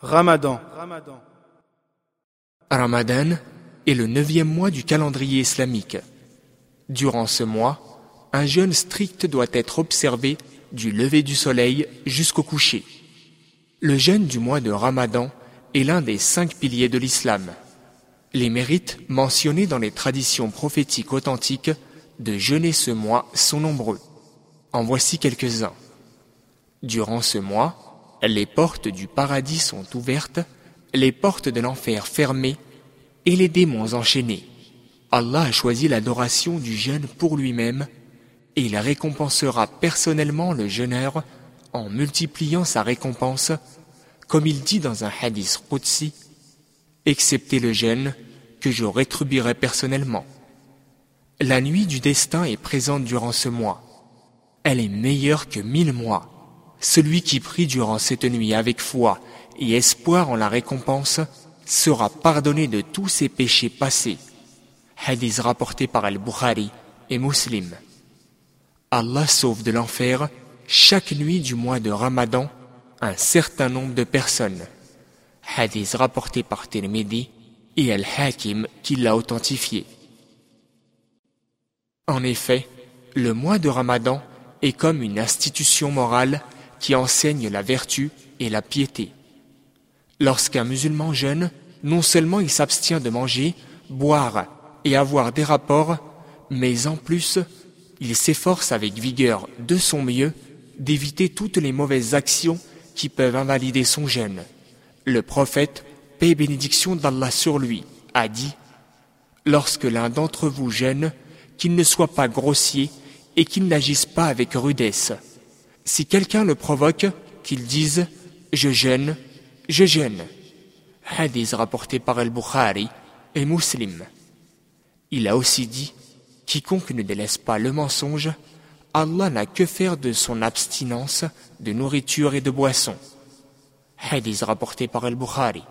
Ramadan. Ramadan est le neuvième mois du calendrier islamique. Durant ce mois, un jeûne strict doit être observé du lever du soleil jusqu'au coucher. Le jeûne du mois de Ramadan est l'un des cinq piliers de l'islam. Les mérites mentionnés dans les traditions prophétiques authentiques de jeûner ce mois sont nombreux. En voici quelques-uns. Durant ce mois, les portes du paradis sont ouvertes, les portes de l'enfer fermées et les démons enchaînés. Allah a choisi l'adoration du jeûne pour lui-même et il récompensera personnellement le jeûneur en multipliant sa récompense, comme il dit dans un hadith Qudsi, excepté le jeûne que je rétribuerai personnellement. La nuit du destin est présente durant ce mois. Elle est meilleure que mille mois. Celui qui prie durant cette nuit avec foi et espoir en la récompense sera pardonné de tous ses péchés passés. Hadith rapporté par Al-Bukhari et Muslim. Allah sauve de l'enfer chaque nuit du mois de Ramadan un certain nombre de personnes. Hadith rapporté par Tirmidhi et Al-Hakim qui l'a authentifié. En effet, le mois de Ramadan est comme une institution morale qui enseigne la vertu et la piété. Lorsqu'un musulman jeûne, non seulement il s'abstient de manger, boire et avoir des rapports, mais en plus, il s'efforce avec vigueur de son mieux d'éviter toutes les mauvaises actions qui peuvent invalider son jeûne. Le prophète, paix et bénédiction d'Allah sur lui, a dit Lorsque l'un d'entre vous jeûne, qu'il ne soit pas grossier et qu'il n'agisse pas avec rudesse. Si quelqu'un le provoque, qu'il dise Je gêne, je gêne. Hadith rapporté par Al-Bukhari et Muslim. Il a aussi dit Quiconque ne délaisse pas le mensonge, Allah n'a que faire de son abstinence de nourriture et de boisson. Hadith rapporté par Al-Bukhari.